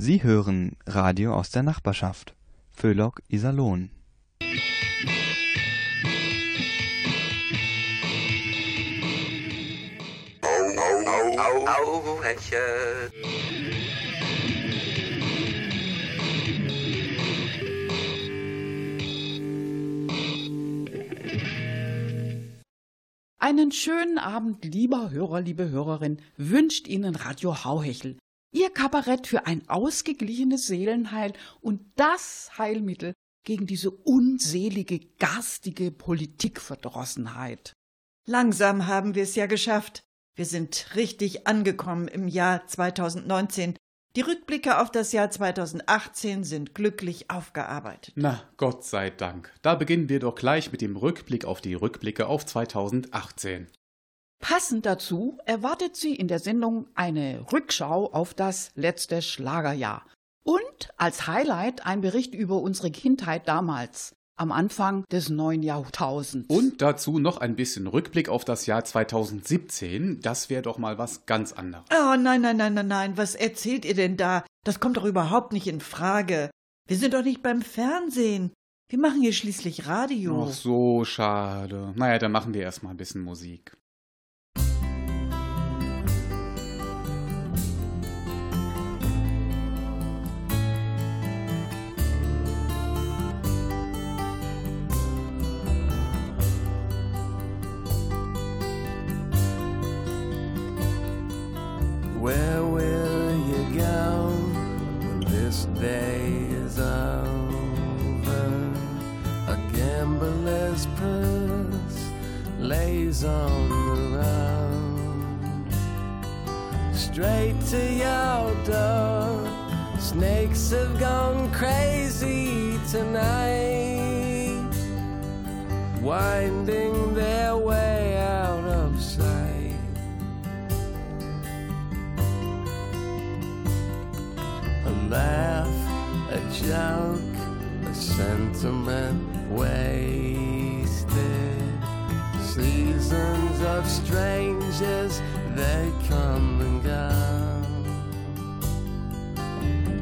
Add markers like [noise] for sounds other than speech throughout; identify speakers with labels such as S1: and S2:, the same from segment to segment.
S1: Sie hören Radio aus der Nachbarschaft. Föhlock Iserlohn.
S2: Einen schönen Abend, lieber Hörer, liebe Hörerin, wünscht Ihnen Radio Hauhechel. Ihr Kabarett für ein ausgeglichenes Seelenheil und das Heilmittel gegen diese unselige, garstige Politikverdrossenheit.
S3: Langsam haben wir es ja geschafft. Wir sind richtig angekommen im Jahr 2019. Die Rückblicke auf das Jahr 2018 sind glücklich aufgearbeitet.
S4: Na, Gott sei Dank. Da beginnen wir doch gleich mit dem Rückblick auf die Rückblicke auf 2018.
S2: Passend dazu erwartet Sie in der Sendung eine Rückschau auf das letzte Schlagerjahr. Und als Highlight ein Bericht über unsere Kindheit damals, am Anfang des neuen Jahrtausends.
S4: Und dazu noch ein bisschen Rückblick auf das Jahr 2017. Das wäre doch mal was ganz anderes.
S3: Oh nein, nein, nein, nein, nein. Was erzählt ihr denn da? Das kommt doch überhaupt nicht in Frage. Wir sind doch nicht beim Fernsehen. Wir machen hier schließlich Radio.
S4: Ach so, schade. Naja, dann machen wir erstmal ein bisschen Musik.
S5: Where will you go when this day is over? A gambler's purse lays on the road. Straight to your door. Snakes have gone crazy tonight, winding their way joke, a sentiment wasted. Seasons of strangers, they come and go.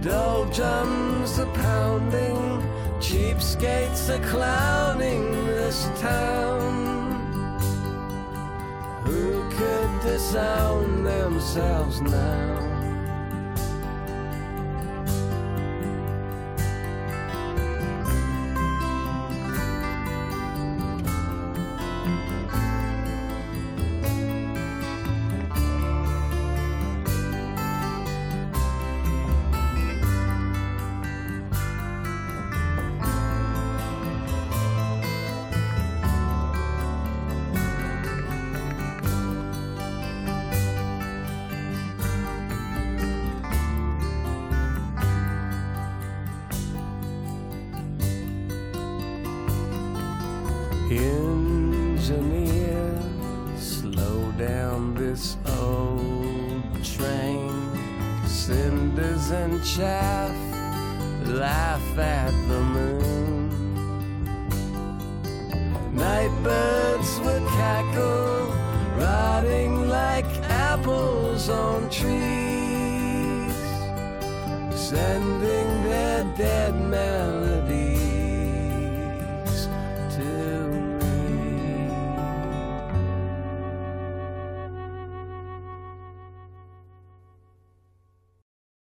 S5: Doldrums are pounding, cheapskates are clowning this town. Who could disown themselves now? Engineer, slow down this old train. Cinders and chaff laugh at the moon. Nightbirds would cackle, rotting like apples on trees, sending their dead melodies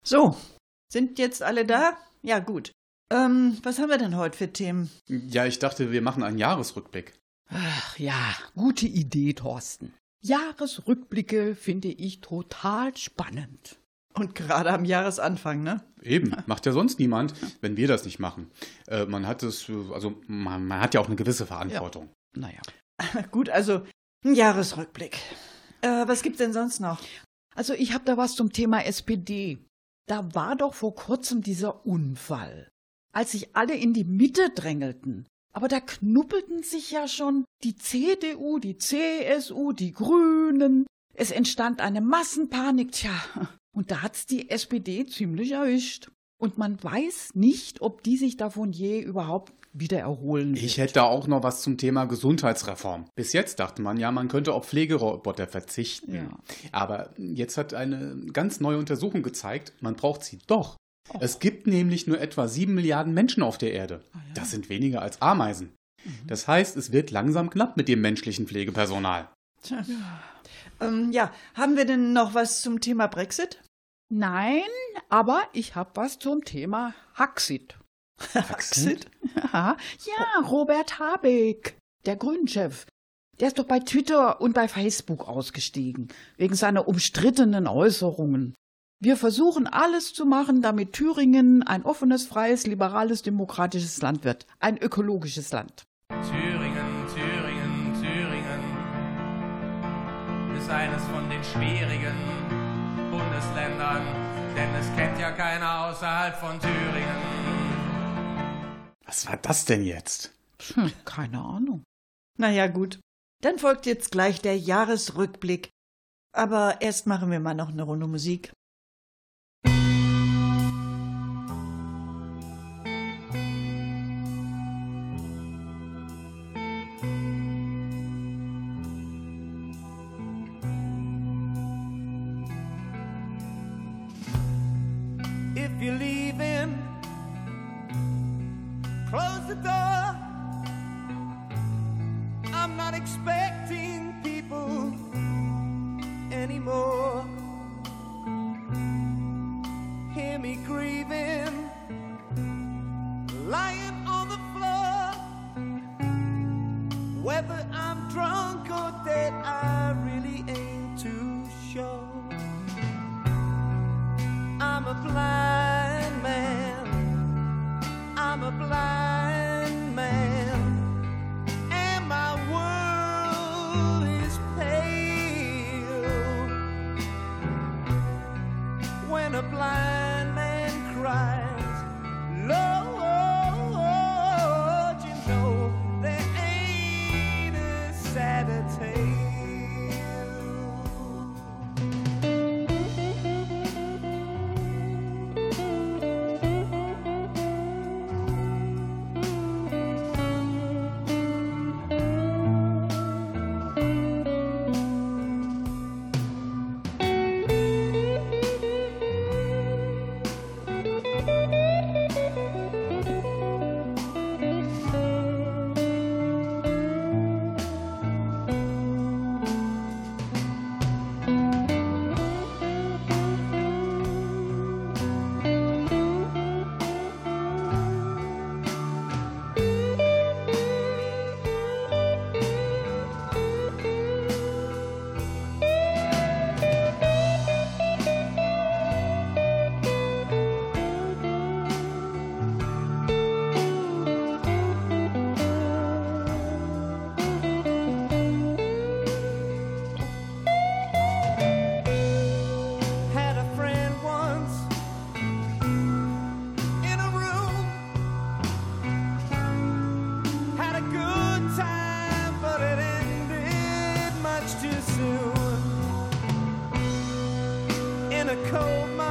S3: So, sind jetzt alle da? Ja, gut. Ähm, was haben wir denn heute für Themen?
S4: Ja, ich dachte, wir machen einen Jahresrückblick.
S2: Ach ja, gute Idee, Thorsten. Jahresrückblicke finde ich total spannend.
S3: Und gerade am Jahresanfang, ne?
S4: Eben, macht ja sonst niemand, wenn wir das nicht machen. Äh, man hat es, also man, man hat ja auch eine gewisse Verantwortung.
S2: Naja. [laughs]
S3: Gut, also ein Jahresrückblick. Äh, was gibt's denn sonst noch?
S2: Also ich habe da was zum Thema SPD. Da war doch vor kurzem dieser Unfall, als sich alle in die Mitte drängelten. Aber da knuppelten sich ja schon die CDU, die CSU, die Grünen. Es entstand eine Massenpanik, tja. Und da hat's die SPD ziemlich erwischt. Und man weiß nicht, ob die sich davon je überhaupt wieder erholen wird.
S4: Ich hätte da auch noch was zum Thema Gesundheitsreform. Bis jetzt dachte man ja, man könnte auf Pflegeroboter verzichten.
S2: Ja.
S4: Aber jetzt hat eine ganz neue Untersuchung gezeigt, man braucht sie doch. Es gibt nämlich nur etwa 7 Milliarden Menschen auf der Erde. Das sind weniger als Ameisen. Das heißt, es wird langsam knapp mit dem menschlichen Pflegepersonal.
S3: Tja. Ähm, ja, haben wir denn noch was zum Thema Brexit?
S2: Nein, aber ich habe was zum Thema Haxit.
S3: Brexit?
S2: Ja, [laughs] ja, Robert Habeck, der Grünchef. Der ist doch bei Twitter und bei Facebook ausgestiegen, wegen seiner umstrittenen Äußerungen. Wir versuchen alles zu machen, damit Thüringen ein offenes, freies, liberales, demokratisches Land wird. Ein ökologisches Land.
S6: Thüringen, Thüringen, Thüringen ist eines von den schwierigen Bundesländern, denn es kennt ja keiner außerhalb von Thüringen.
S4: Was war das denn jetzt?
S2: Hm, keine Ahnung.
S3: Naja, gut. Dann folgt jetzt gleich der Jahresrückblick. Aber erst machen wir mal noch eine Runde Musik.
S6: a plan. In a cold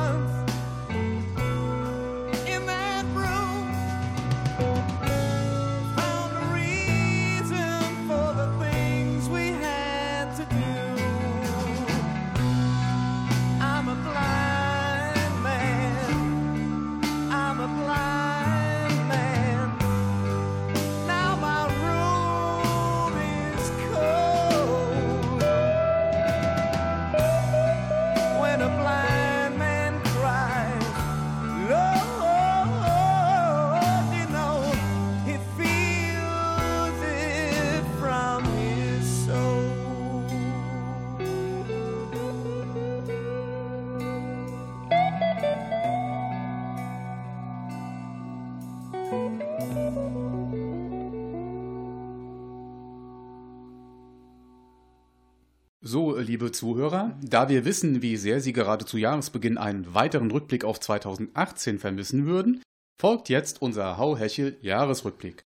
S4: liebe Zuhörer, da wir wissen, wie sehr Sie gerade zu Jahresbeginn einen weiteren Rückblick auf 2018 vermissen würden, folgt jetzt unser Hau-Hechel-Jahresrückblick.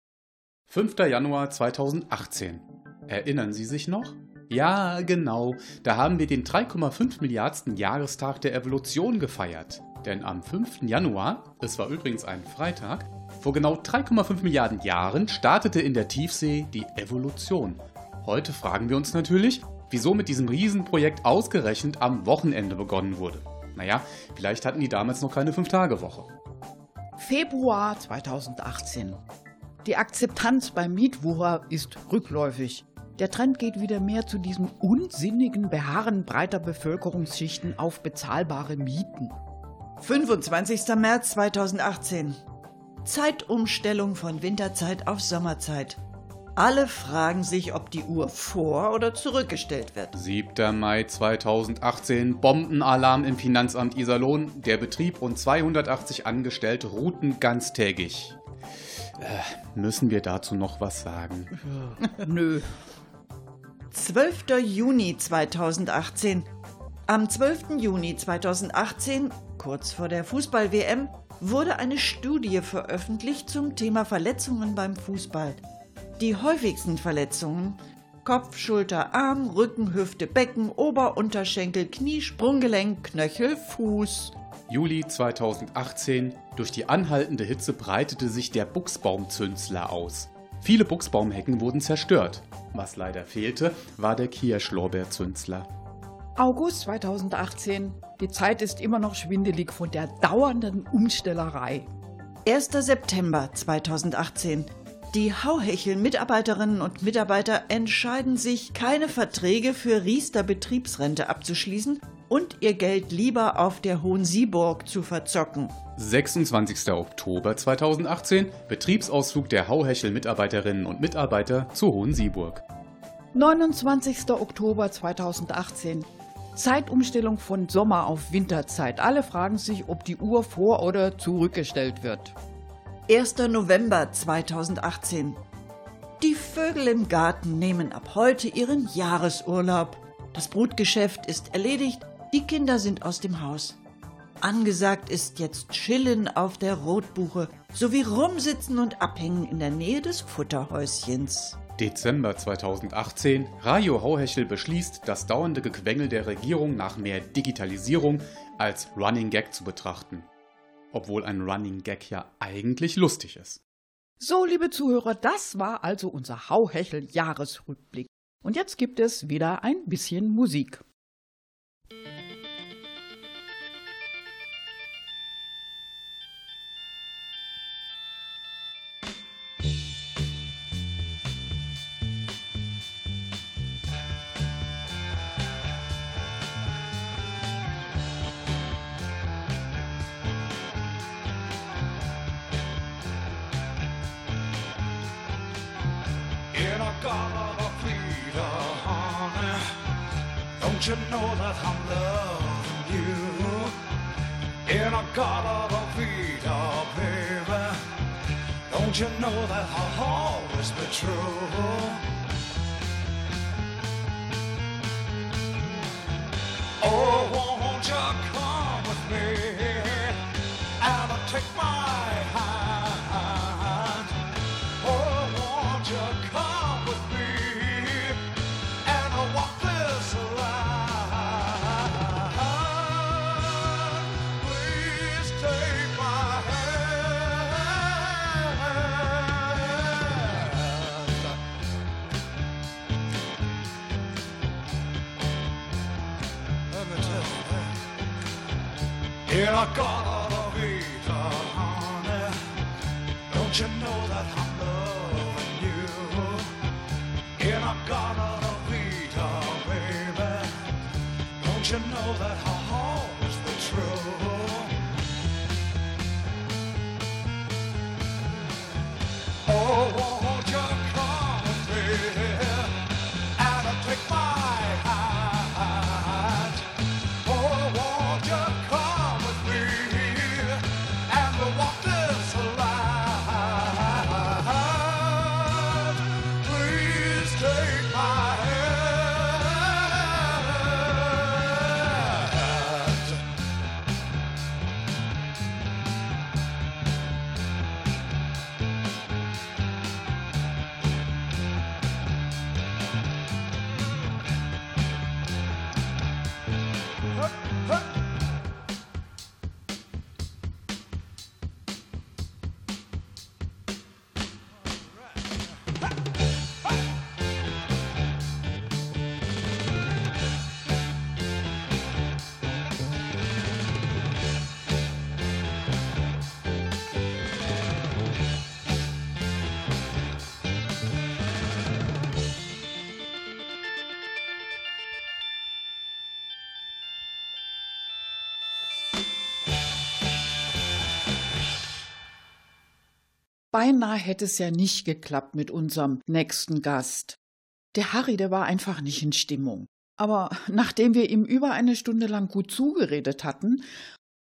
S4: 5. Januar 2018. Erinnern Sie sich noch? Ja, genau, da haben wir den 3,5 Milliardsten Jahrestag der Evolution gefeiert. Denn am 5. Januar, es war übrigens ein Freitag, vor genau 3,5 Milliarden Jahren startete in der Tiefsee die Evolution. Heute fragen wir uns natürlich, wieso mit diesem Riesenprojekt ausgerechnet am Wochenende begonnen wurde. Naja, vielleicht hatten die damals noch keine Fünf-Tage-Woche.
S2: Februar 2018. Die Akzeptanz beim Mietwucher ist rückläufig. Der Trend geht wieder mehr zu diesem unsinnigen Beharren breiter Bevölkerungsschichten auf bezahlbare Mieten.
S3: 25. März 2018. Zeitumstellung von Winterzeit auf Sommerzeit. Alle fragen sich, ob die Uhr vor- oder zurückgestellt wird.
S4: 7. Mai 2018, Bombenalarm im Finanzamt Iserlohn. Der Betrieb und 280 Angestellte routen ganztägig. Äh, müssen wir dazu noch was sagen?
S2: Nö.
S3: 12. Juni 2018. Am 12. Juni 2018, kurz vor der Fußball-WM, wurde eine Studie veröffentlicht zum Thema Verletzungen beim Fußball. Die häufigsten Verletzungen Kopf, Schulter, Arm, Rücken, Hüfte, Becken, Ober-, Unterschenkel, Knie, Sprunggelenk, Knöchel, Fuß.
S4: Juli 2018. Durch die anhaltende Hitze breitete sich der Buchsbaumzünsler aus. Viele Buchsbaumhecken wurden zerstört. Was leider fehlte, war der Kirschlorbeerzünsler.
S2: August 2018. Die Zeit ist immer noch schwindelig von der dauernden Umstellerei.
S3: 1. September 2018. Die Hauhechel-Mitarbeiterinnen und Mitarbeiter entscheiden sich, keine Verträge für Riester Betriebsrente abzuschließen und ihr Geld lieber auf der Hohen Sieburg zu verzocken.
S4: 26. Oktober 2018. Betriebsausflug der Hauhechel-Mitarbeiterinnen und Mitarbeiter zur Hohen Sieburg.
S2: 29. Oktober 2018. Zeitumstellung von Sommer auf Winterzeit. Alle fragen sich, ob die Uhr vor- oder zurückgestellt wird.
S3: 1. November 2018. Die Vögel im Garten nehmen ab heute ihren Jahresurlaub. Das Brutgeschäft ist erledigt, die Kinder sind aus dem Haus. Angesagt ist jetzt Chillen auf der Rotbuche sowie rumsitzen und abhängen in der Nähe des Futterhäuschens.
S4: Dezember 2018. Radio Hauhechel beschließt, das dauernde Gequengel der Regierung nach mehr Digitalisierung als Running Gag zu betrachten. Obwohl ein Running Gag ja eigentlich lustig ist.
S2: So, liebe Zuhörer, das war also unser Hauhechel-Jahresrückblick. Und jetzt gibt es wieder ein bisschen Musik.
S7: Honey. Don't you know that I'm loving you? Baby. Don't you know that?
S2: Beinahe hätte es ja nicht geklappt mit unserem nächsten Gast. Der Harry, der war einfach nicht in Stimmung. Aber nachdem wir ihm über eine Stunde lang gut zugeredet hatten,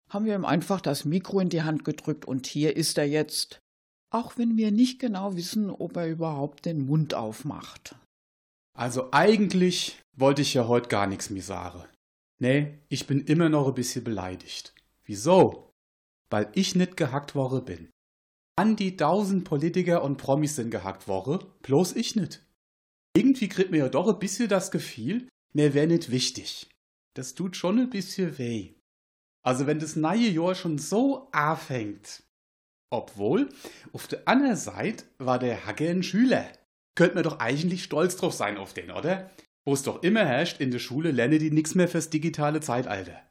S2: haben wir ihm einfach das Mikro in die Hand gedrückt und hier ist er jetzt. Auch wenn wir nicht genau wissen, ob er überhaupt den Mund aufmacht.
S4: Also eigentlich wollte ich ja heute gar nichts mehr sagen. Nee, ich bin immer noch ein bisschen beleidigt. Wieso? Weil ich nicht gehackt worden bin. An die tausend Politiker und Promis sind gehackt worden, bloß ich nicht. Irgendwie kriegt mir ja doch ein bisschen das Gefühl, mir wäre nicht wichtig. Das tut schon ein bisschen weh. Also wenn das neue Jahr schon so anfängt. Obwohl, auf der anderen Seite war der Hacke ein Schüler. Könnt man doch eigentlich stolz drauf sein auf den, oder? Wo es doch immer herrscht, in der Schule lerne die nix mehr fürs digitale Zeitalter.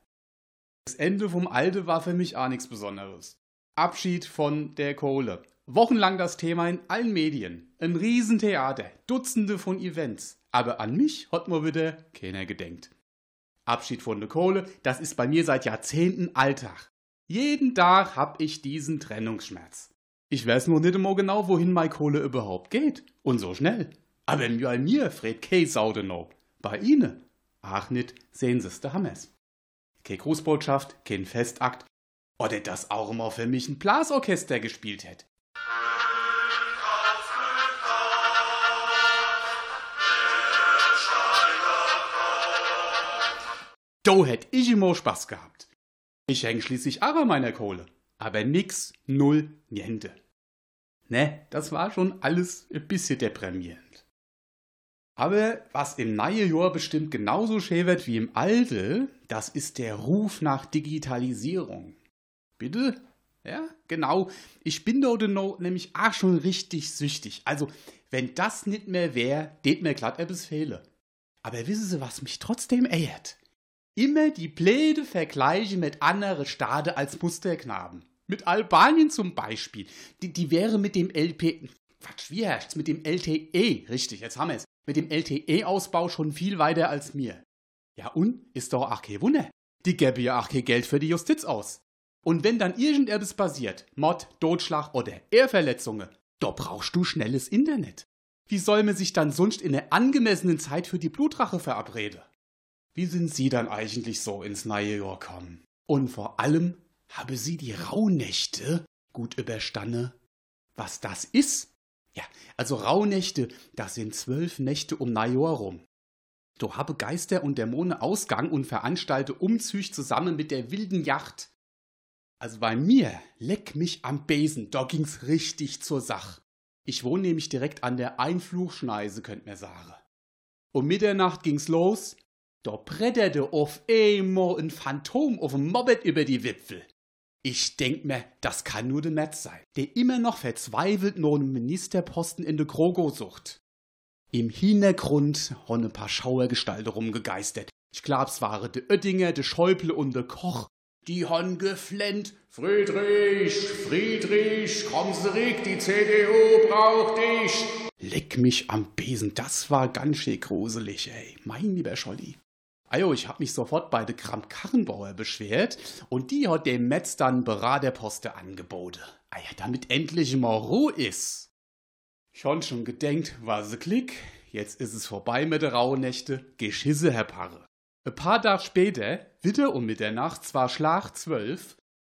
S4: Das Ende vom Alte war für mich auch nichts Besonderes. Abschied von der Kohle. Wochenlang das Thema in allen Medien. Ein Riesentheater, Dutzende von Events. Aber an mich hat mir wieder keiner gedenkt. Abschied von der Kohle, das ist bei mir seit Jahrzehnten Alltag. Jeden Tag hab ich diesen Trennungsschmerz. Ich weiß nur nicht immer genau, wohin meine Kohle überhaupt geht. Und so schnell. Aber bei mir, Fred K. Saudenau. Bei Ihnen? Ach nicht, sehen Sie's, da Hammers. Keine Grußbotschaft, kein Festakt. Oder das auch immer für mich ein Blasorchester gespielt hätte. Do hätt ich immer Spaß gehabt. Ich häng schließlich an meiner Kohle. Aber nix, null, niente. Ne, das war schon alles ein bisschen deprimierend. Aber was im neuen Jahr bestimmt genauso wird wie im alte, das ist der Ruf nach Digitalisierung. Bitte? Ja, genau. Ich bin dort no, nämlich auch schon richtig süchtig. Also, wenn das nicht mehr wäre, det mir glatt etwas fehle. Aber wissen Sie, was mich trotzdem ehrt? immer die blöde Vergleiche mit anderen Staaten als Musterknaben. Mit Albanien zum Beispiel. Die, die wäre mit dem LP. Quatsch, wie herrscht's? Mit dem LTE, richtig, jetzt haben wir es. Mit dem LTE-Ausbau schon viel weiter als mir. Ja, und? Ist doch auch kein Wunder. Die gäbe ja auch kein Geld für die Justiz aus. Und wenn dann irgendetwas passiert, Mord, Totschlag oder Ehrverletzungen, da brauchst du schnelles Internet. Wie soll man sich dann sonst in der angemessenen Zeit für die Blutrache verabreden? Wie sind Sie dann eigentlich so ins neue Jahr gekommen? Und vor allem, habe Sie die Rauhnächte gut überstanden? Was das ist? Ja, also Rauhnächte, das sind zwölf Nächte um Neujahr rum. Du habe Geister und Dämonen Ausgang und veranstalte Umzüge zusammen mit der wilden Yacht. Also bei mir, leck mich am Besen, da ging's richtig zur Sach. Ich wohne nämlich direkt an der Einfluchschneise, könnt mir sagen. Um Mitternacht ging's los, da bretterte auf einmal ein Phantom auf dem Moped über die Wipfel. Ich denk mir, das kann nur der Metz sein, der immer noch verzweifelt nur einen Ministerposten in der Krogo sucht. Im Hintergrund haben ein paar Schauergestalten rumgegeistert. Ich glaub's waren de Oettinger, de Schäuble und de Koch. Die han geflennt. Friedrich, Friedrich, komm zurück, die CDU braucht dich. Leck mich am Besen, das war ganz schön gruselig, ey. Mein lieber Scholli. Ajo, ich hab mich sofort bei der Kramp Karrenbauer beschwert und die hat dem Metz dann Beraterposte angeboten. Ah ja, damit endlich mal Ruhe ist. Schon schon gedenkt, war se Klick, jetzt ist es vorbei mit der Rauhnächte, Geschisse, Herr Parre. Ein paar Tage später, wieder um Mitternacht, zwar Schlag zwölf,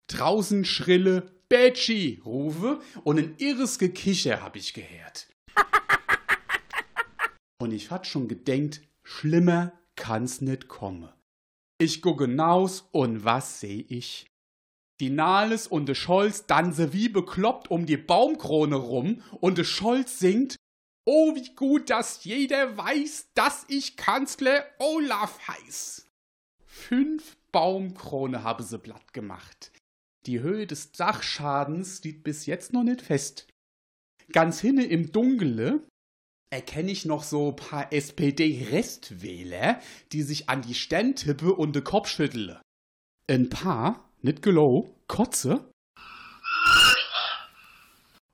S4: draußen schrille Betschi rufe und ein irres Gekicher hab ich gehört. [laughs] und ich hat schon gedenkt, schlimmer kann's nicht kommen. Ich gucke naus und was seh ich? Die Nahles und de Scholz danse wie bekloppt um die Baumkrone rum und de Scholz singt Oh, wie gut, dass jeder weiß, dass ich Kanzler Olaf heiß. Fünf Baumkrone habe sie platt gemacht. Die Höhe des Dachschadens liegt bis jetzt noch nicht fest. Ganz hinne im Dunkle erkenne ich noch so paar SPD-Restwähler, die sich an die Stirn tippe und den Kopf schütteln. Ein paar, nicht gelow, kotze.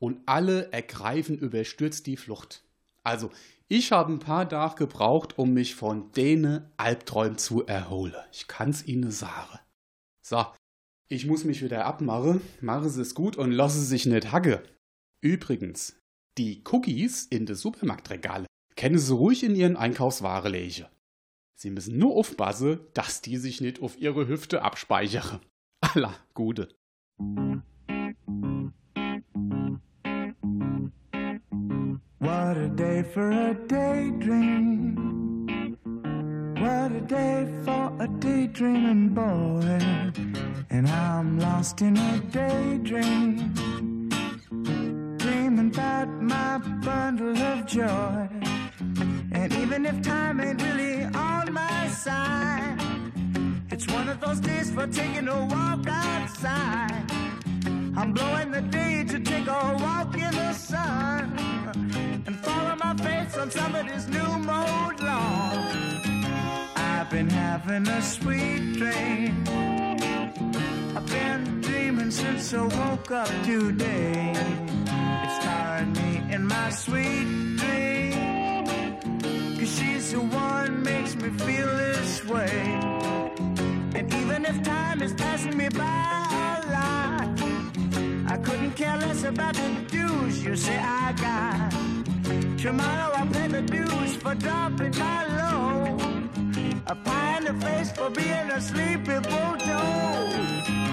S4: Und alle ergreifen überstürzt die Flucht. Also, ich habe ein paar Tage gebraucht, um mich von denen Albträumen zu erholen. Ich kann's Ihnen sagen. So, ich muss mich wieder abmachen. Mache es gut und lasse sich nicht hacke. Übrigens, die Cookies in de Supermarktregale kennen Sie ruhig in Ihren Einkaufsware legen. Sie müssen nur aufpassen, dass die sich nicht auf Ihre Hüfte abspeichern. [laughs] Alla, Gute.
S8: For a daydream. What a day for a daydreaming boy. And I'm lost in a daydream. Dreaming about my bundle of joy. And even if time ain't really on my side, it's one of those days for taking a walk outside. I'm blowing the day to take a walk in the sun and follow my face on somebody's new mode lawn. I've been having a sweet dream. I've been dreaming since I woke up today. It's tiring me in my sweet dream. Cause she's the one makes me feel this way. And even if time is passing me by I couldn't care less about the dues you say I got. Tomorrow I'll pay the dues for dropping my load. A pie in the face for being a sleepy bulldog.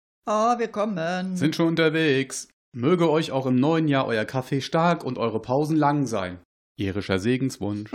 S3: Oh, wir kommen.
S4: Sind schon unterwegs. Möge euch auch im neuen Jahr euer Kaffee stark und eure Pausen lang sein. Irischer Segenswunsch.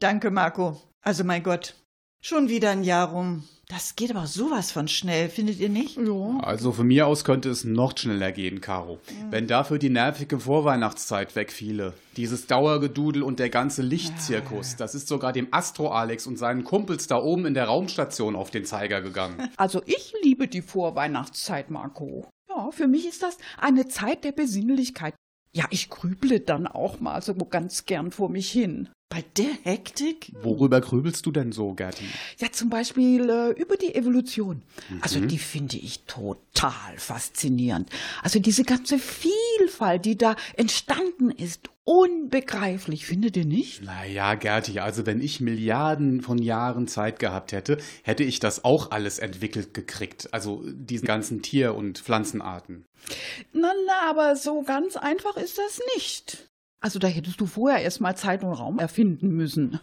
S3: Danke, Marco. Also, mein Gott. Schon wieder ein Jahr rum. Das geht aber sowas von schnell, findet ihr nicht?
S2: Ja.
S4: Also von mir aus könnte es noch schneller gehen, Caro. Wenn dafür die nervige Vorweihnachtszeit wegfiele. Dieses Dauergedudel und der ganze Lichtzirkus, das ist sogar dem Astro Alex und seinen Kumpels da oben in der Raumstation auf den Zeiger gegangen. [laughs]
S2: Also ich liebe die Vorweihnachtszeit, Marco. Ja, für mich ist das eine Zeit der Besinnlichkeit. Ja, ich grüble dann auch mal so ganz gern vor mich hin.
S3: Bei der Hektik?
S4: Worüber grübelst du denn so, Gerti?
S2: Ja, zum Beispiel äh, über die Evolution. Also die finde ich total faszinierend. Also diese ganze Vielfalt, die da entstanden ist, unbegreiflich, findet ihr nicht?
S4: Naja, Gerti, also wenn ich Milliarden von Jahren Zeit gehabt hätte, hätte ich das auch alles entwickelt gekriegt. Also diese ganzen Tier- und Pflanzenarten.
S2: Na, na, aber so ganz einfach ist das nicht. Also da hättest du vorher erst mal Zeit und Raum erfinden müssen.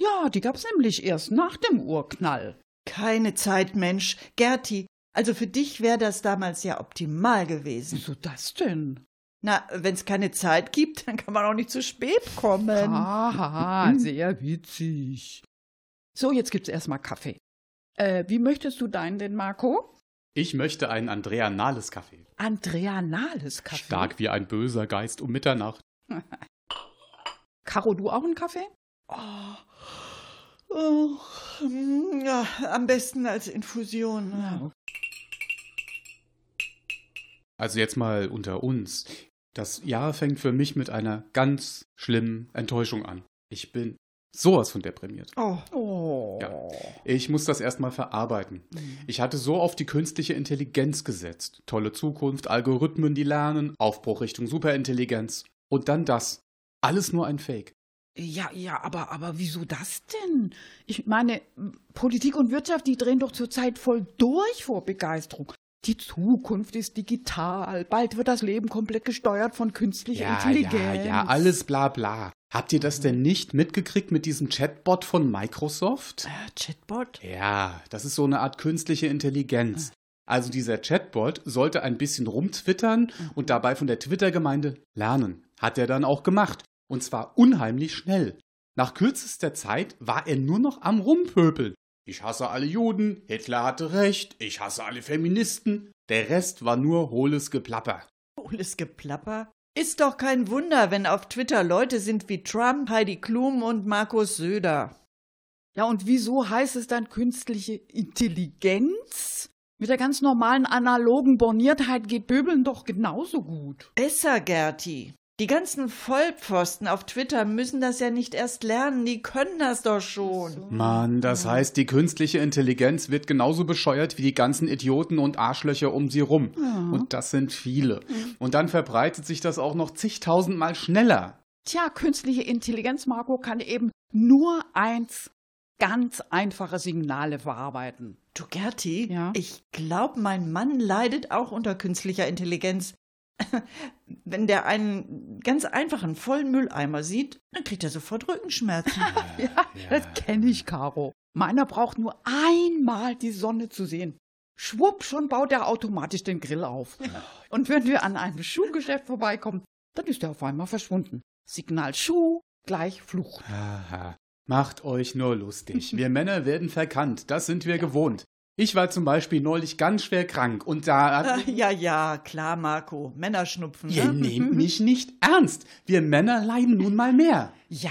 S2: Ja, die gab's nämlich erst nach dem Urknall.
S3: Keine Zeit, Mensch. Gerti, also für dich wäre das damals ja optimal gewesen.
S2: Wieso das denn?
S3: Na, wenn's keine Zeit gibt, dann kann man auch nicht zu spät kommen.
S2: Haha, [laughs] sehr witzig. So, jetzt gibt's erst mal Kaffee. Äh, wie möchtest du deinen denn, Marco?
S4: Ich möchte einen Andrea Nahles Kaffee.
S2: Andrea Nahles Kaffee.
S4: Stark wie ein böser Geist um Mitternacht. [laughs]
S2: Caro, du auch einen Kaffee?
S3: Oh, mm, ja, am besten als Infusion. Ja.
S4: Also jetzt mal unter uns. Das Jahr fängt für mich mit einer ganz schlimmen Enttäuschung an. Ich bin sowas von deprimiert.
S3: Oh,
S2: Oh.
S4: Ja, ich muss das erstmal verarbeiten. Ich hatte so auf die künstliche Intelligenz gesetzt. Tolle Zukunft, Algorithmen, die lernen, Aufbruch Richtung Superintelligenz. Und dann das. Alles nur ein Fake.
S2: Ja, ja, aber, aber wieso das denn? Ich meine, Politik und Wirtschaft, die drehen doch zurzeit voll durch vor Begeisterung. Die Zukunft ist digital. Bald wird das Leben komplett gesteuert von künstlicher
S4: Ja,
S2: Intelligenz.
S4: ja, ja, alles bla bla. Habt ihr das denn nicht mitgekriegt mit diesem Chatbot von Microsoft?
S2: Äh, Chatbot?
S4: Ja, das ist so eine Art künstliche Intelligenz. Also dieser Chatbot sollte ein bisschen rumtwittern und dabei von der Twitter-Gemeinde lernen. Hat er dann auch gemacht. Und zwar unheimlich schnell. Nach kürzester Zeit war er nur noch am Rumpöbeln. Ich hasse alle Juden, Hitler hatte recht, ich hasse alle Feministen. Der Rest war nur hohles Geplapper.
S3: Hohles Geplapper? Ist doch kein Wunder, wenn auf Twitter Leute sind wie Trump, Heidi Klum und Markus Söder.
S2: Ja, und wieso heißt es dann künstliche Intelligenz? Mit der ganz normalen analogen Borniertheit geht Böbeln doch genauso gut.
S3: Besser, Gerti. Die ganzen Vollpfosten auf Twitter müssen das ja nicht erst lernen, die können das doch schon.
S4: Mann, das heißt, die künstliche Intelligenz wird genauso bescheuert wie die ganzen Idioten und Arschlöcher um sie rum. Und das sind viele. Und dann verbreitet sich das auch noch zigtausendmal schneller.
S2: Tja, künstliche Intelligenz, Marco, kann eben nur eins ganz einfache Signale verarbeiten.
S3: Du, Gerti,
S2: Ja?
S3: ich glaube, mein Mann leidet auch unter künstlicher Intelligenz. Wenn der einen ganz einfachen vollen Mülleimer sieht, dann kriegt er sofort Rückenschmerzen. [laughs]
S2: Ja, das kenne ich, Caro. Meiner braucht nur einmal die Sonne zu sehen. Schwupp, schon baut er automatisch den Grill auf. Und wenn wir an einem Schuhgeschäft vorbeikommen, dann ist er auf einmal verschwunden. Signal Schuh, gleich Flucht.
S4: Aha. Macht euch nur lustig. Wir Männer werden verkannt. Das sind wir gewohnt. Ich war zum Beispiel neulich ganz schwer krank und da.
S3: Ah, ja, ja, klar, Marco. Männerschnupfen.
S4: Ihr
S3: ne?
S4: nehmt [laughs] mich nicht ernst. Wir Männer leiden nun mal mehr.
S2: Ja,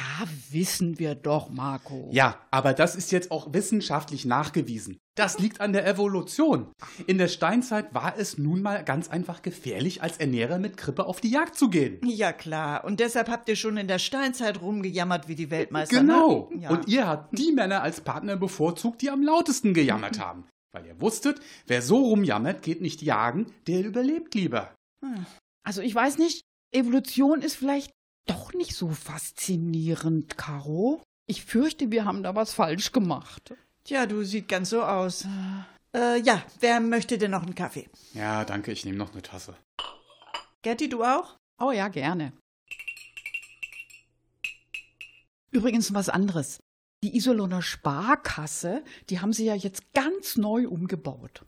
S2: wissen wir doch, Marco.
S4: Ja, aber das ist jetzt auch wissenschaftlich nachgewiesen. Das liegt an der Evolution. In der Steinzeit war es nun mal ganz einfach gefährlich, als Ernährer mit Krippe auf die Jagd zu gehen.
S3: Ja, klar. Und deshalb habt ihr schon in der Steinzeit rumgejammert wie die Weltmeister.
S4: Genau.
S3: Ne? Ja.
S4: Und ihr habt die Männer als Partner bevorzugt, die am lautesten gejammert [laughs] haben. Weil ihr wusstet, wer so rumjammert, geht nicht jagen, der überlebt lieber.
S2: Also ich weiß nicht, Evolution ist vielleicht doch nicht so faszinierend, Caro. Ich fürchte, wir haben da was falsch gemacht.
S3: Tja, du sieht ganz so aus. Äh, ja, wer möchte denn noch einen Kaffee?
S4: Ja, danke, ich nehme noch eine Tasse.
S3: Gerti, du auch?
S2: Oh ja, gerne. Übrigens was anderes. Die Iserlohner Sparkasse, die haben sie ja jetzt ganz neu umgebaut.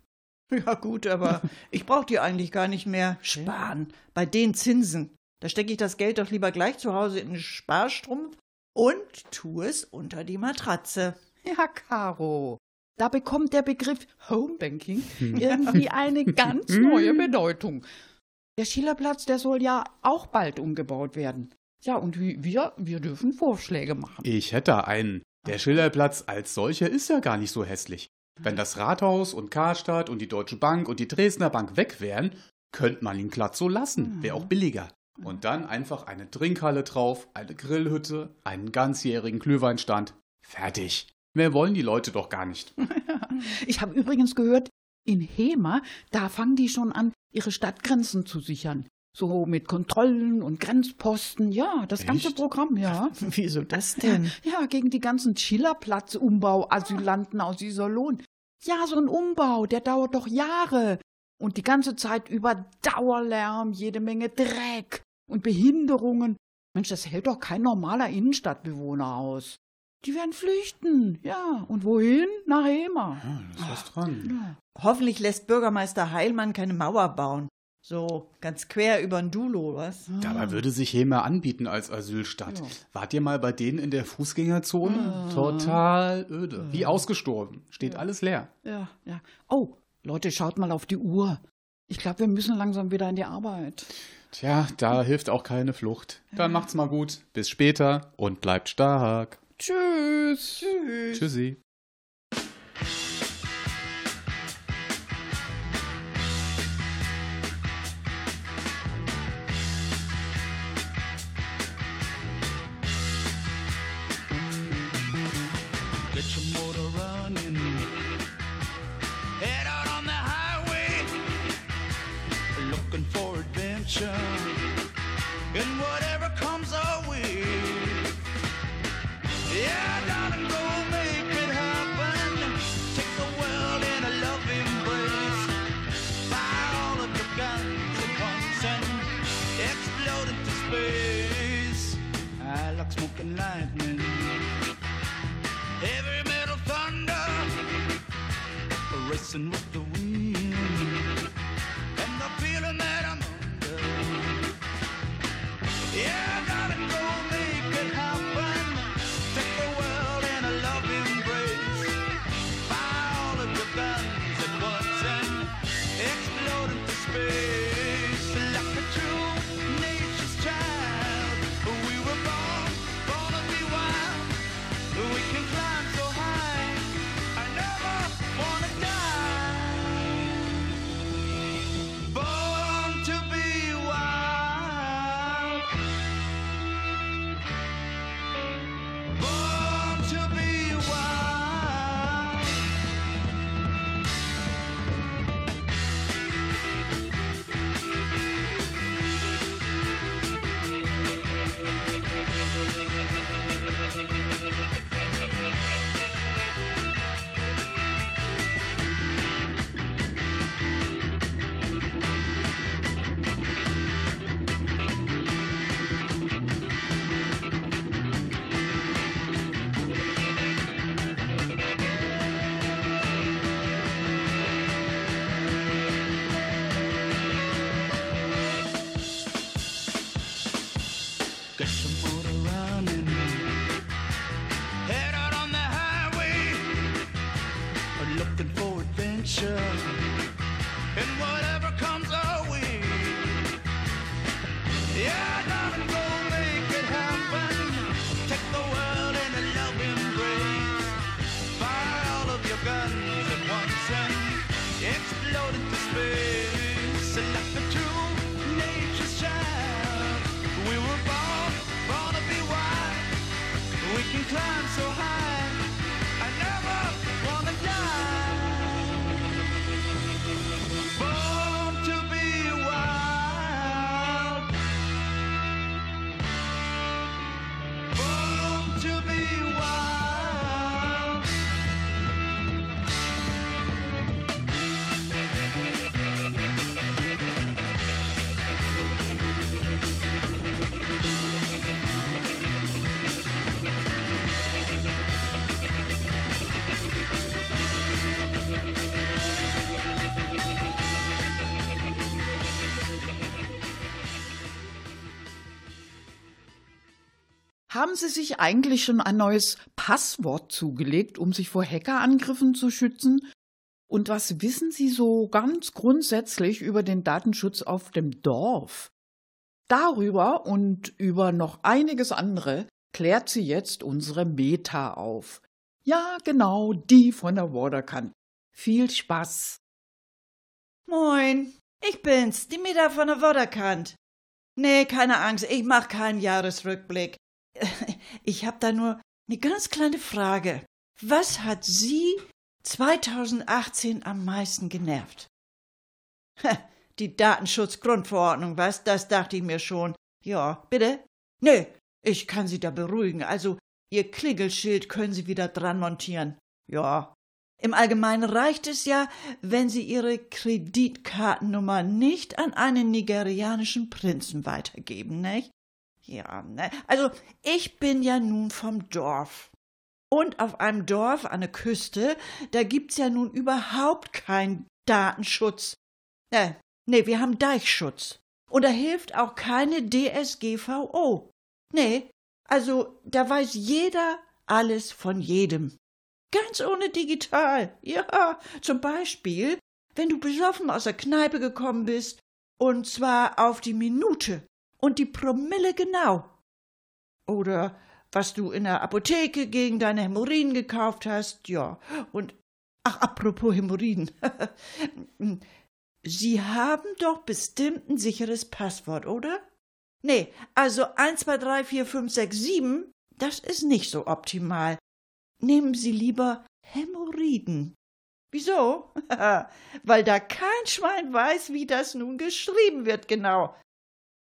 S3: Ja, gut, aber [laughs] ich brauche die eigentlich gar nicht mehr sparen. Bei den Zinsen. Da stecke ich das Geld doch lieber gleich zu Hause in den Sparstrumpf und tue es unter die Matratze.
S2: Ja, Caro. Da bekommt der Begriff Homebanking irgendwie eine [laughs] ganz neue Bedeutung. Der Schillerplatz, der soll ja auch bald umgebaut werden. Ja, und wie- wir, wir dürfen Vorschläge machen.
S4: Ich hätte einen. Der Schillerplatz als solcher ist ja gar nicht so hässlich. Wenn das Rathaus und Karstadt und die Deutsche Bank und die Dresdner Bank weg wären, könnte man ihn glatt so lassen. Wäre auch billiger. Und dann einfach eine Trinkhalle drauf, eine Grillhütte, einen ganzjährigen Glühweinstand. Fertig. Mehr wollen die Leute doch gar nicht. [laughs]
S2: Ich habe übrigens gehört, in Hema, da fangen die schon an, ihre Stadtgrenzen zu sichern. So mit Kontrollen und Grenzposten, ja, das ganze
S4: Echt?
S2: Programm, ja. [laughs]
S3: Wieso das denn?
S2: Ja, gegen die ganzen Schillerplatz-Umbau-Asylanten aus Iserlohn. Ja, so ein Umbau, der dauert doch Jahre. Und die ganze Zeit über Dauerlärm, jede Menge Dreck und Behinderungen. Mensch, das hält doch kein normaler Innenstadtbewohner aus. Die werden flüchten, ja. Und wohin? Nach Hema.
S4: Ja, da ist was dran.
S3: Hoffentlich lässt Bürgermeister Heilmann keine Mauer bauen. So ganz quer über den Dulo, was?
S4: Dabei würde sich Hema anbieten als Asylstadt.
S2: Ja.
S4: Wart ihr mal bei denen in der Fußgängerzone? Total öde. Wie ausgestorben. Steht alles leer.
S2: Ja, ja. Oh, Leute, schaut mal auf die Uhr. Ich glaube, wir müssen langsam wieder in die Arbeit.
S4: Tja, da hilft auch keine Flucht. Dann macht's mal gut. Bis später und bleibt stark.
S2: Tschüss. Tschüss.
S4: Tschüssi.
S9: Adventure in whatever comes our way. Yeah, darling, go make it happen. Take the world in a love embrace. Fire all of your guns at once and explode into space. I like smoking lightning. Heavy metal thunder, racing with
S2: Sie sich eigentlich schon ein neues Passwort zugelegt, um sich vor Hackerangriffen zu schützen? Und was wissen Sie so ganz grundsätzlich über den Datenschutz auf dem Dorf? Darüber und über noch einiges andere klärt sie jetzt unsere Meta auf. Ja, genau, die von der Waterkant. Viel Spaß!
S3: Moin, ich bin's, die Mieter von der Wodderkant. Nee, keine Angst, ich mach keinen Jahresrückblick. [laughs] Ich hab da nur eine ganz kleine Frage. Was hat Sie 2018 am meisten genervt? [laughs] Die Datenschutzgrundverordnung, was? Das dachte ich mir schon. Ja, bitte? Nö, ich kann Sie da beruhigen. Also, Ihr Klingelschild können Sie wieder dran montieren. Ja. Im Allgemeinen reicht es ja, wenn Sie Ihre Kreditkartennummer nicht an einen nigerianischen Prinzen weitergeben, nicht? Ja, ne? Also, ich bin ja nun vom Dorf. Und auf einem Dorf an der Küste, da gibt's ja nun überhaupt keinen Datenschutz. Äh, nee, wir haben Deichschutz. Und da hilft auch keine DSGVO. Nee, also da weiß jeder alles von jedem. Ganz ohne digital. Ja, zum Beispiel, wenn du besoffen aus der Kneipe gekommen bist, und zwar auf die Minute und die Promille genau. Oder was du in der Apotheke gegen deine Hämorrhoiden gekauft hast, ja. Und ach, apropos Hämorrhoiden. [laughs] Sie haben doch bestimmt ein sicheres Passwort, oder? Nee, also 1, 2, 3, 4, 5, 6, 7, das ist nicht so optimal. Nehmen Sie lieber Hämorrhoiden. Wieso? [laughs] Weil da kein Schwein weiß, wie das nun geschrieben wird, genau.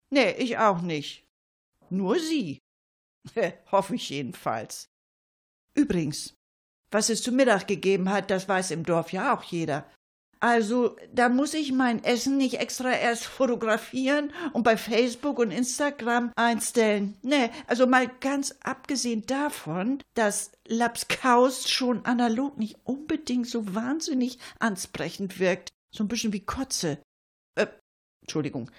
S3: Nee, ich auch nicht. Nur Sie. [laughs] Hoffe ich jedenfalls. Übrigens, was es zu Mittag gegeben hat, das weiß im Dorf ja auch jeder. Also, da muss ich mein Essen nicht extra erst [laughs] fotografieren und bei Facebook und Instagram einstellen. Nee, also mal ganz abgesehen davon, dass Lapskaus schon analog nicht unbedingt so wahnsinnig ansprechend wirkt. So ein bisschen wie Kotze. Äh, Entschuldigung.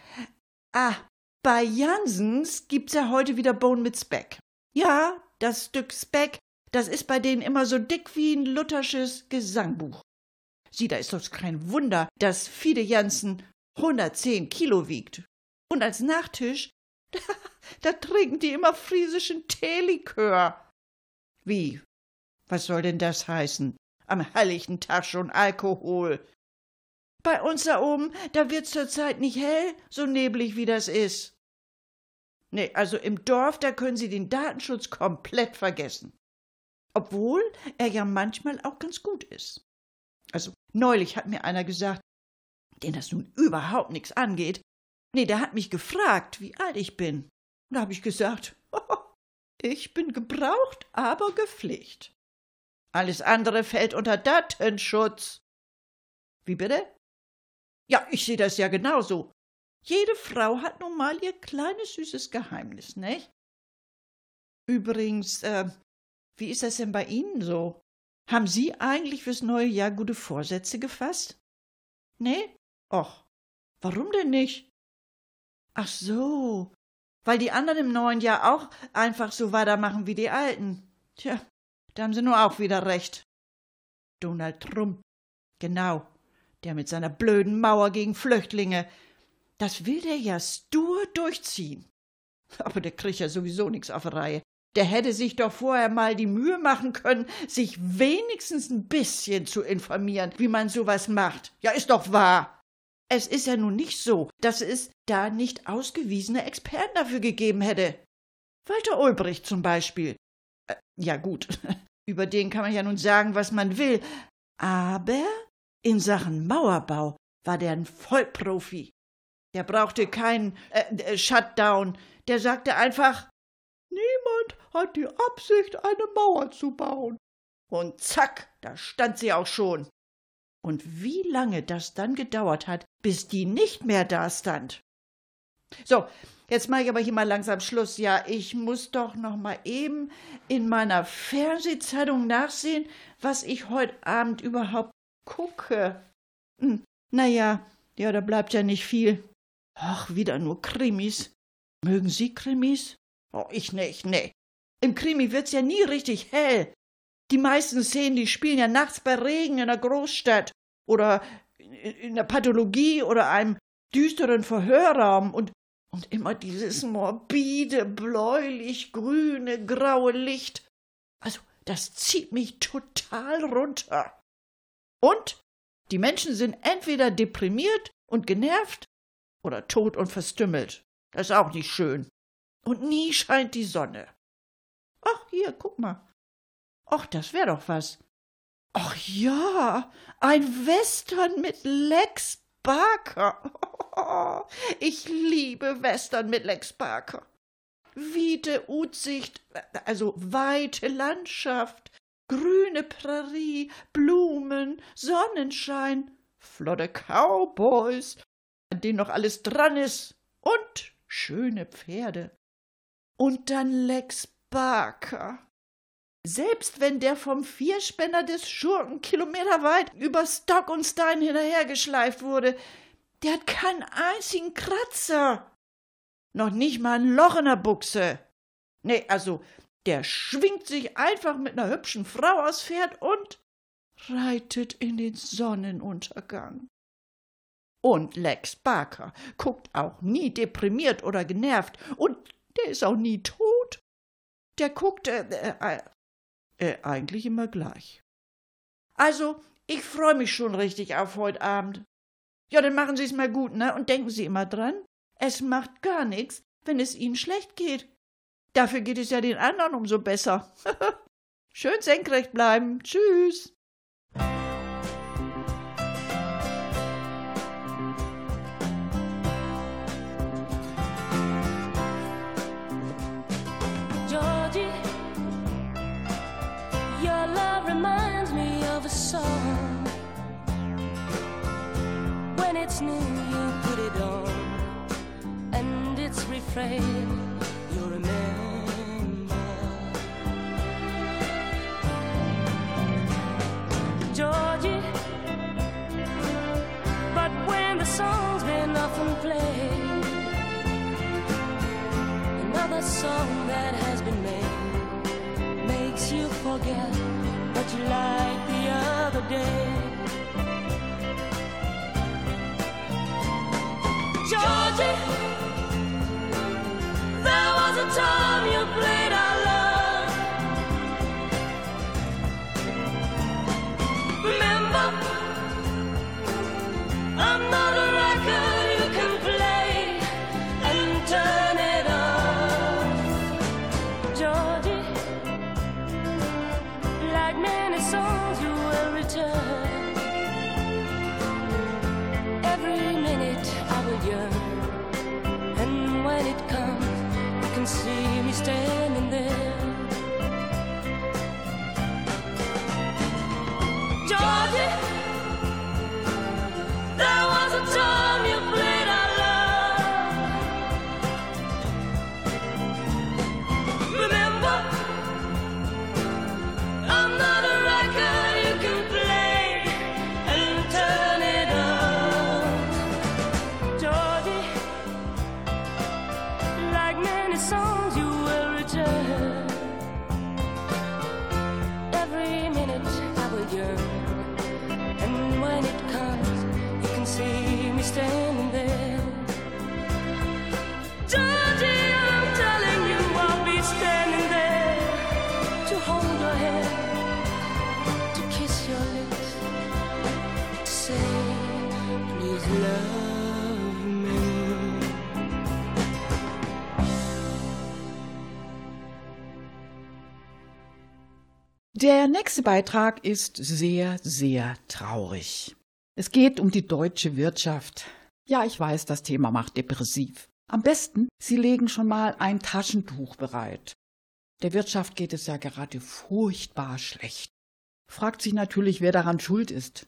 S3: Ah, bei Jansens gibt's ja heute wieder Bone mit Speck. Ja, das Stück Speck, das ist bei denen immer so dick wie ein luthersches Gesangbuch. Sieh, da ist doch kein Wunder, dass Fide Jansen 110 Kilo wiegt. Und als Nachtisch, [laughs] da trinken die immer friesischen Teelikör. Wie? Was soll denn das heißen? Am heiligen Tag schon Alkohol. Bei uns da oben, da wird's zur Zeit nicht hell, so neblig wie das ist. Nee, also im Dorf, da können Sie den Datenschutz komplett vergessen. Obwohl er ja manchmal auch ganz gut ist. Also neulich hat mir einer gesagt, den das nun überhaupt nichts angeht. Nee, der hat mich gefragt, wie alt ich bin. Und da habe ich gesagt, [laughs] ich bin gebraucht, aber gepflegt. Alles andere fällt unter Datenschutz. Wie bitte? Ja, ich sehe das ja genauso. Jede Frau hat nun mal ihr kleines süßes Geheimnis, nicht? Übrigens, äh, wie ist das denn bei Ihnen so? Haben Sie eigentlich fürs neue Jahr gute Vorsätze gefasst? Nee? Och, warum denn nicht? Ach so, weil die anderen im neuen Jahr auch einfach so weitermachen wie die Alten. Tja, da haben Sie nur auch wieder recht. Donald Trump, genau, der mit seiner blöden Mauer gegen Flüchtlinge, das will der ja stur durchziehen. Aber der kriegt ja sowieso nichts auf die Reihe. Der hätte sich doch vorher mal die Mühe machen können, sich wenigstens ein bisschen zu informieren, wie man sowas macht. Ja, ist doch wahr. Es ist ja nun nicht so, dass es da nicht ausgewiesene Experten dafür gegeben hätte. Walter Ulbricht zum Beispiel. Äh, ja gut, [laughs] über den kann man ja nun sagen, was man will. Aber in Sachen Mauerbau war der ein Vollprofi. Der brauchte keinen äh, äh, Shutdown. Der sagte einfach, niemand hat die Absicht, eine Mauer zu bauen. Und zack, da stand sie auch schon. Und wie lange das dann gedauert hat, bis die nicht mehr da stand. So, jetzt mache ich aber hier mal langsam Schluss. Ja, ich muss doch noch mal eben in meiner Fernsehzeitung nachsehen, was ich heute Abend überhaupt gucke. Hm, na ja, da bleibt ja nicht viel. Ach, wieder nur Krimis. Mögen Sie Krimis? Oh, ich nicht, nee. Im Krimi wird's ja nie richtig hell. Die meisten Szenen, die spielen ja nachts bei Regen in der Großstadt oder in der Pathologie oder einem düsteren Verhörraum und, und immer dieses morbide, bläulich, grüne, graue Licht. Also, das zieht mich total runter. Und die Menschen sind entweder deprimiert und genervt oder tot und verstümmelt. Das ist auch nicht schön. Und nie scheint die Sonne. Ach, hier, guck mal. Ach, das wär doch was. Ach ja, ein Western mit Lex Barker. [laughs] Ich liebe Western mit Lex Barker. Wiete Utsicht, also weite Landschaft, grüne Prärie, Blumen, Sonnenschein, flotte Cowboys, an denen noch alles dran ist, und schöne Pferde. Und dann Lex Barker. Selbst wenn der vom Vierspänner des Schurken kilometerweit über Stock und Stein hinterhergeschleift wurde, der hat keinen einzigen Kratzer. Noch nicht mal ein Loch in der Buchse. Nee, also, der schwingt sich einfach mit einer hübschen Frau aufs Pferd und reitet in den Sonnenuntergang. Und Lex Barker guckt auch nie deprimiert oder genervt und der ist auch nie tot. Der guckt äh, äh, äh, eigentlich immer gleich. Also, ich freue mich schon richtig auf heute Abend. Ja, dann machen Sie es mal gut, ne? Und denken Sie immer dran, es macht gar nichts, wenn es Ihnen schlecht geht. Dafür geht es ja den anderen umso besser. [laughs] Schön senkrecht bleiben. Tschüss.
S10: When it's new, you put it on, and it's refrain. Forget what you liked the other day. song.
S2: Der nächste Beitrag ist sehr, sehr traurig. Es geht um die deutsche Wirtschaft. Ja, ich weiß, das Thema macht depressiv. Am besten, Sie legen schon mal ein Taschentuch bereit. Der Wirtschaft geht es ja gerade furchtbar schlecht. Fragt sich natürlich, wer daran schuld ist.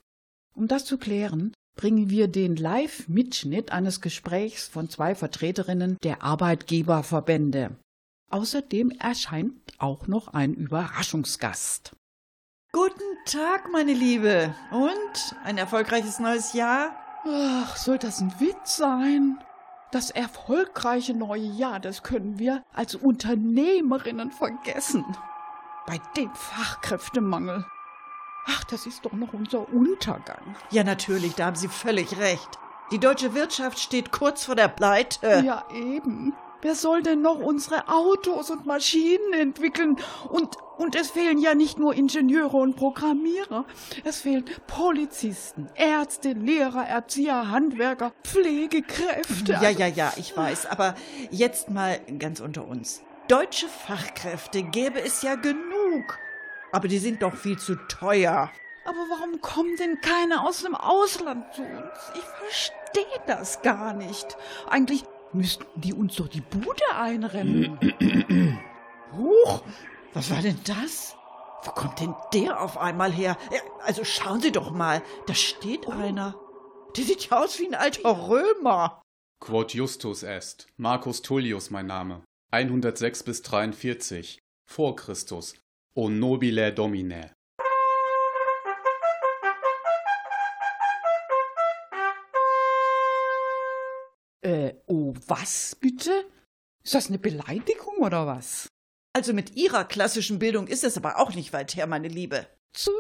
S2: Um das zu klären, bringen wir den Live-Mitschnitt eines Gesprächs von zwei Vertreterinnen der Arbeitgeberverbände. Außerdem erscheint auch noch ein Überraschungsgast.
S3: Guten Tag, meine Liebe. Und ein erfolgreiches neues Jahr?
S2: Ach, soll das ein Witz sein? Das erfolgreiche neue Jahr, das können wir als Unternehmerinnen vergessen. Bei dem Fachkräftemangel. Ach, das ist doch noch unser Untergang.
S3: Ja, natürlich, da haben Sie völlig recht. Die deutsche Wirtschaft steht kurz vor der Pleite.
S2: Ja, eben. Wer soll denn noch unsere Autos und Maschinen entwickeln? Und, und es fehlen ja nicht nur Ingenieure und Programmierer. Es fehlen Polizisten, Ärzte, Lehrer, Erzieher, Handwerker, Pflegekräfte.
S3: Ja, ja, ja, ich weiß. Aber jetzt mal ganz unter uns. Deutsche Fachkräfte gäbe es ja genug. Aber die sind doch viel zu teuer.
S2: Aber warum kommen denn keine aus dem Ausland zu uns? Ich verstehe das gar nicht. Eigentlich müssten die uns doch die Bude einrennen. [clears throat]
S3: Huch, was war denn das? Wo kommt denn der auf einmal her? Also schauen Sie doch mal, da steht einer. Der sieht ja aus wie ein alter Römer.
S4: Quod Justus est. Marcus Tullius mein Name. 106 bis 43. Vor Christus. O nobile Domine.
S2: Äh, oh, was bitte? Ist das eine Beleidigung oder was?
S3: Also mit Ihrer klassischen Bildung ist es aber auch nicht weit her, meine Liebe.
S2: Zu?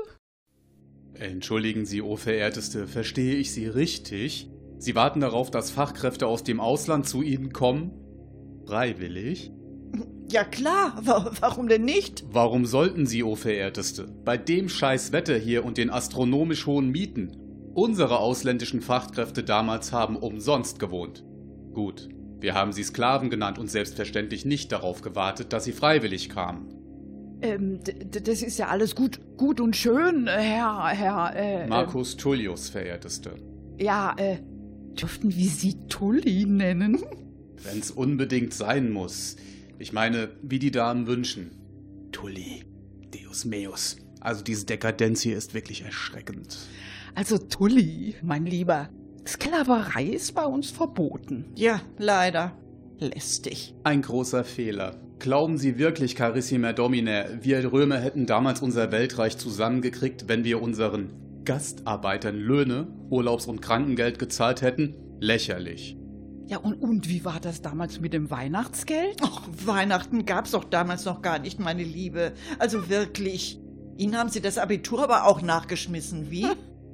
S4: Entschuldigen Sie, o Verehrteste, verstehe ich Sie richtig? Sie warten darauf, dass Fachkräfte aus dem Ausland zu Ihnen kommen? Freiwillig?
S3: Ja klar, wa warum denn nicht?
S4: Warum sollten Sie, o Verehrteste, bei dem scheiß Wetter hier und den astronomisch hohen Mieten? Unsere ausländischen Fachkräfte damals haben umsonst gewohnt. Gut, wir haben sie Sklaven genannt und selbstverständlich nicht darauf gewartet, dass sie freiwillig kamen.
S2: Ähm, das ist ja alles gut, gut und schön, äh, Herr, Herr, äh,
S4: Marcus Tullius, Verehrteste.
S2: äh, ja, äh, dürften wir Sie Tulli nennen? [laughs]
S4: Wenn's unbedingt sein muss. Ich meine, wie die Damen wünschen. Tulli, Deus meus. Also diese Dekadenz hier ist wirklich erschreckend.
S2: Also Tulli, mein Lieber, Sklaverei ist bei uns verboten.
S3: Ja, leider. Lästig.
S4: Ein großer Fehler. Glauben Sie wirklich, Carissima Domine, wir Römer hätten damals unser Weltreich zusammengekriegt, wenn wir unseren Gastarbeitern Löhne, Urlaubs- und Krankengeld gezahlt hätten? Lächerlich.
S2: Ja, und, und wie war das damals mit dem Weihnachtsgeld?
S3: Ach, Weihnachten gab's doch damals noch gar nicht, meine Liebe. Also wirklich. Ihnen haben Sie das Abitur aber auch nachgeschmissen, wie?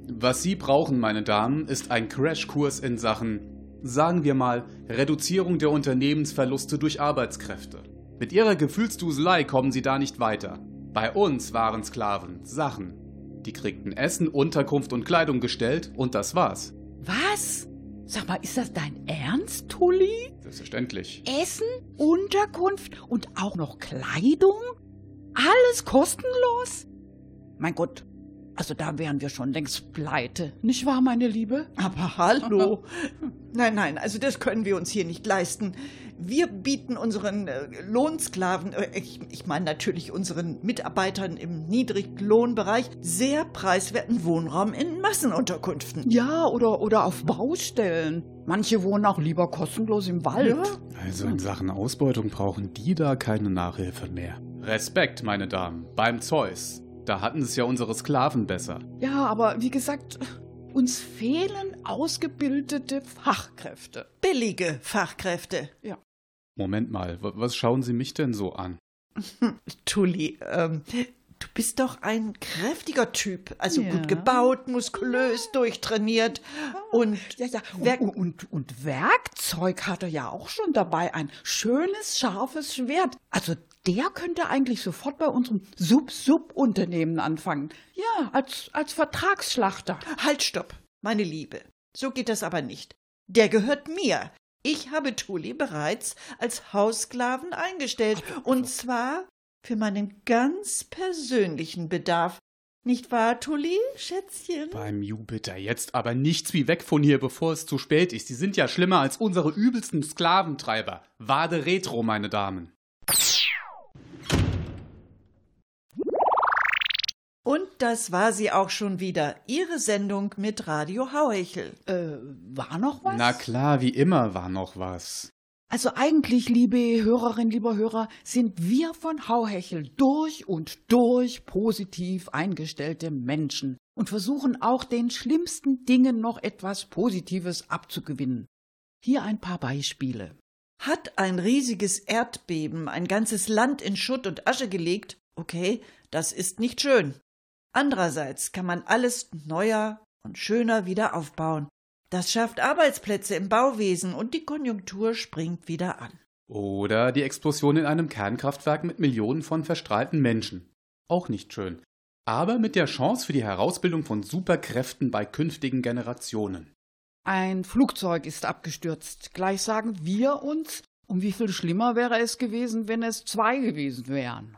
S4: Was Sie brauchen, meine Damen, ist ein Crashkurs in Sachen, sagen wir mal, Reduzierung der Unternehmensverluste durch Arbeitskräfte. Mit Ihrer Gefühlsduselei kommen Sie da nicht weiter. Bei uns waren Sklaven Sachen. Die kriegten Essen, Unterkunft und Kleidung gestellt und das war's.
S2: Was? Sag mal, ist das dein Ernst, Tulli?
S4: Selbstverständlich.
S2: Essen, Unterkunft und auch noch Kleidung? Alles kostenlos? Mein Gott, also da wären wir schon längst pleite, nicht wahr, meine Liebe?
S3: Aber hallo. [laughs] Nein, nein, also das können wir uns hier nicht leisten. Wir bieten unseren äh, Lohnsklaven, äh, ich, ich meine natürlich unseren Mitarbeitern im Niedriglohnbereich, sehr preiswerten Wohnraum in Massenunterkünften.
S2: Ja, oder, oder auf Baustellen. Manche wohnen auch lieber kostenlos im Wald.
S3: Ja?
S4: Also in Sachen Ausbeutung brauchen die da keine Nachhilfe mehr. Respekt, meine Damen, beim Zeus. Da hatten es ja unsere Sklaven besser.
S2: Ja, aber wie gesagt, uns fehlen ausgebildete Fachkräfte.
S3: Billige Fachkräfte.
S4: Moment mal, wa- was schauen Sie mich denn so an? [laughs]
S3: Tulli, ähm, du bist doch ein kräftiger Typ. Also
S2: Ja.
S3: gut gebaut, muskulös, durchtrainiert und
S2: Ja, ja,
S3: Werk-
S2: und, und, und Werkzeug hat er ja auch schon dabei. Ein schönes, scharfes Schwert. Also der könnte eigentlich sofort bei unserem Sub-Sub-Unternehmen anfangen. Ja, als, als Vertragsschlachter.
S3: Halt, stopp, meine Liebe. So geht das aber nicht. Der gehört mir. Ich habe Tulli bereits als Haussklaven eingestellt. Und zwar für meinen ganz persönlichen Bedarf. Nicht wahr, Tulli, Schätzchen?
S4: Beim Jupiter jetzt aber nichts wie weg von hier, bevor es zu spät ist. Die sind ja schlimmer als unsere übelsten Sklaventreiber. Wade Retro, meine Damen.
S3: Und das war sie auch schon wieder. Ihre Sendung mit Radio Hauhechel.
S2: Äh, war noch was?
S4: Na klar, wie immer war noch was.
S2: Also eigentlich, liebe Hörerinnen, lieber Hörer, sind wir von Hauhechel durch und durch positiv eingestellte Menschen und versuchen auch den schlimmsten Dingen noch etwas Positives abzugewinnen. Hier ein paar Beispiele.
S3: Hat ein riesiges Erdbeben ein ganzes Land in Schutt und Asche gelegt? Okay, das ist nicht schön. Andererseits kann man alles neuer und schöner wieder aufbauen. Das schafft Arbeitsplätze im Bauwesen und die Konjunktur springt wieder an.
S4: Oder die Explosion in einem Kernkraftwerk mit Millionen von verstrahlten Menschen. Auch nicht schön. Aber mit der Chance für die Herausbildung von Superkräften bei künftigen Generationen.
S2: Ein Flugzeug ist abgestürzt. Gleich sagen wir uns, um wie viel schlimmer wäre es gewesen, wenn es zwei gewesen wären.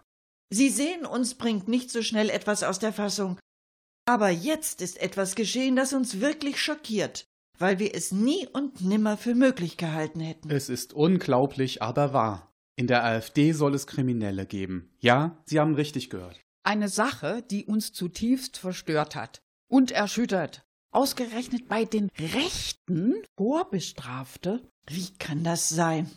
S3: Sie sehen, uns bringt nicht so schnell etwas aus der Fassung. Aber jetzt ist etwas geschehen, das uns wirklich schockiert, weil wir es nie und nimmer für möglich gehalten hätten.
S4: Es ist unglaublich, aber wahr. In der AfD soll es Kriminelle geben. Ja, Sie haben richtig gehört.
S2: Eine Sache, die uns zutiefst verstört hat und erschüttert. Ausgerechnet bei den Rechten Vorbestrafte.
S3: Wie kann das sein?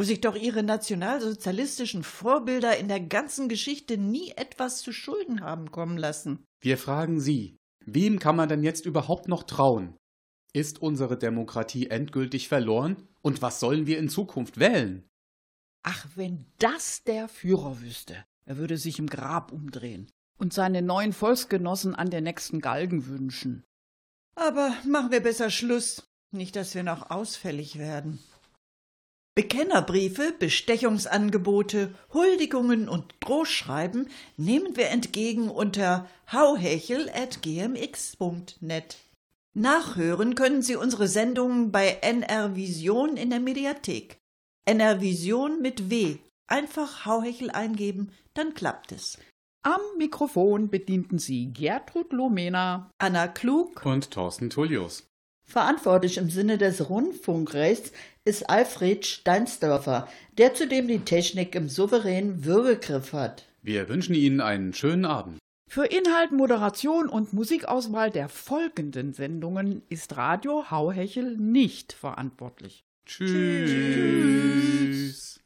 S3: Wo sich doch ihre nationalsozialistischen Vorbilder in der ganzen Geschichte nie etwas zu Schulden haben kommen lassen.
S4: Wir fragen Sie, wem kann man denn jetzt überhaupt noch trauen? Ist unsere Demokratie endgültig verloren? Und was sollen wir in Zukunft wählen?
S2: Ach, wenn das der Führer wüsste. Er würde sich im Grab umdrehen und seine neuen Volksgenossen an der nächsten Galgen wünschen.
S3: Aber machen wir besser Schluss, nicht dass wir noch ausfällig werden. Bekennerbriefe, Bestechungsangebote, Huldigungen und Drohschreiben nehmen wir entgegen unter hauhechel.gmx.net. Nachhören können Sie unsere Sendungen bei NR Vision in der Mediathek. NR Vision mit W. Einfach Hauhechel eingeben, dann klappt es.
S2: Am Mikrofon bedienten sie Gertrud Lomena.
S3: Anna Klug,
S4: Und Thorsten Tullius.
S11: Verantwortlich im Sinne des Rundfunkrechts ist Alfred Steinsdörfer, der zudem die Technik im souveränen Würgegriff hat.
S4: Wir wünschen Ihnen einen schönen Abend.
S2: Für Inhalt, Moderation und Musikauswahl der folgenden Sendungen ist Radio Hauhechel nicht verantwortlich.
S4: Tschüss.
S9: Tschüss.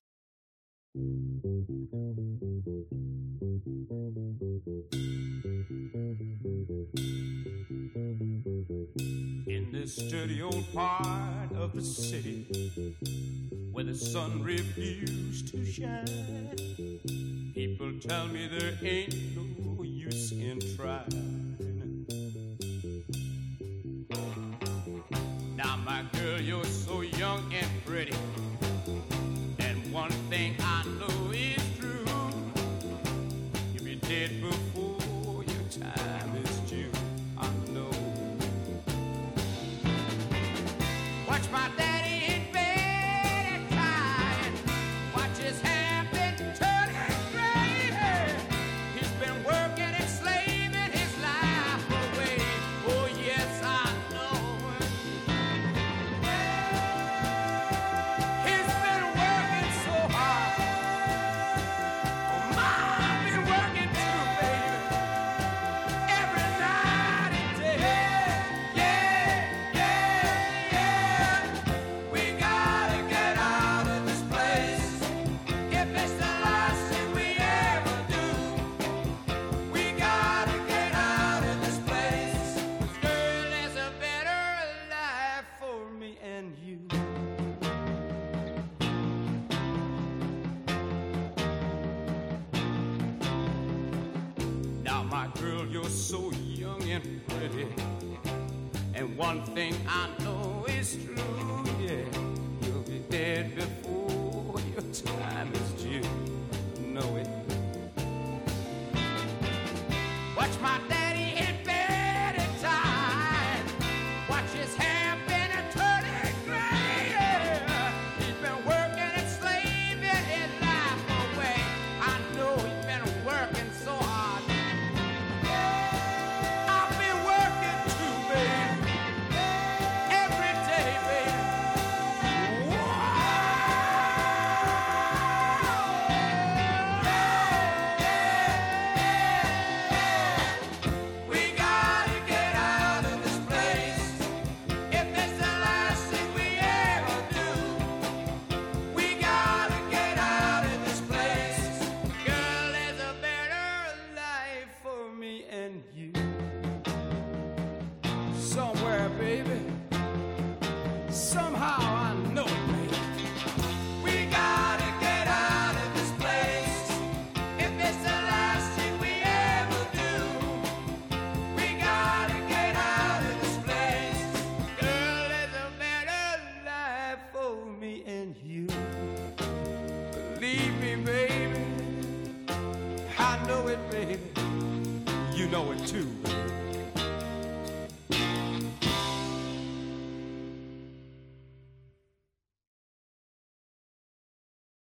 S9: a sturdy old part of the city where the sun refused to shine. People tell me there ain't no use in trying. Now, my girl, you're so young and pretty. Now, my girl, you're so young and pretty. And one thing I know is true.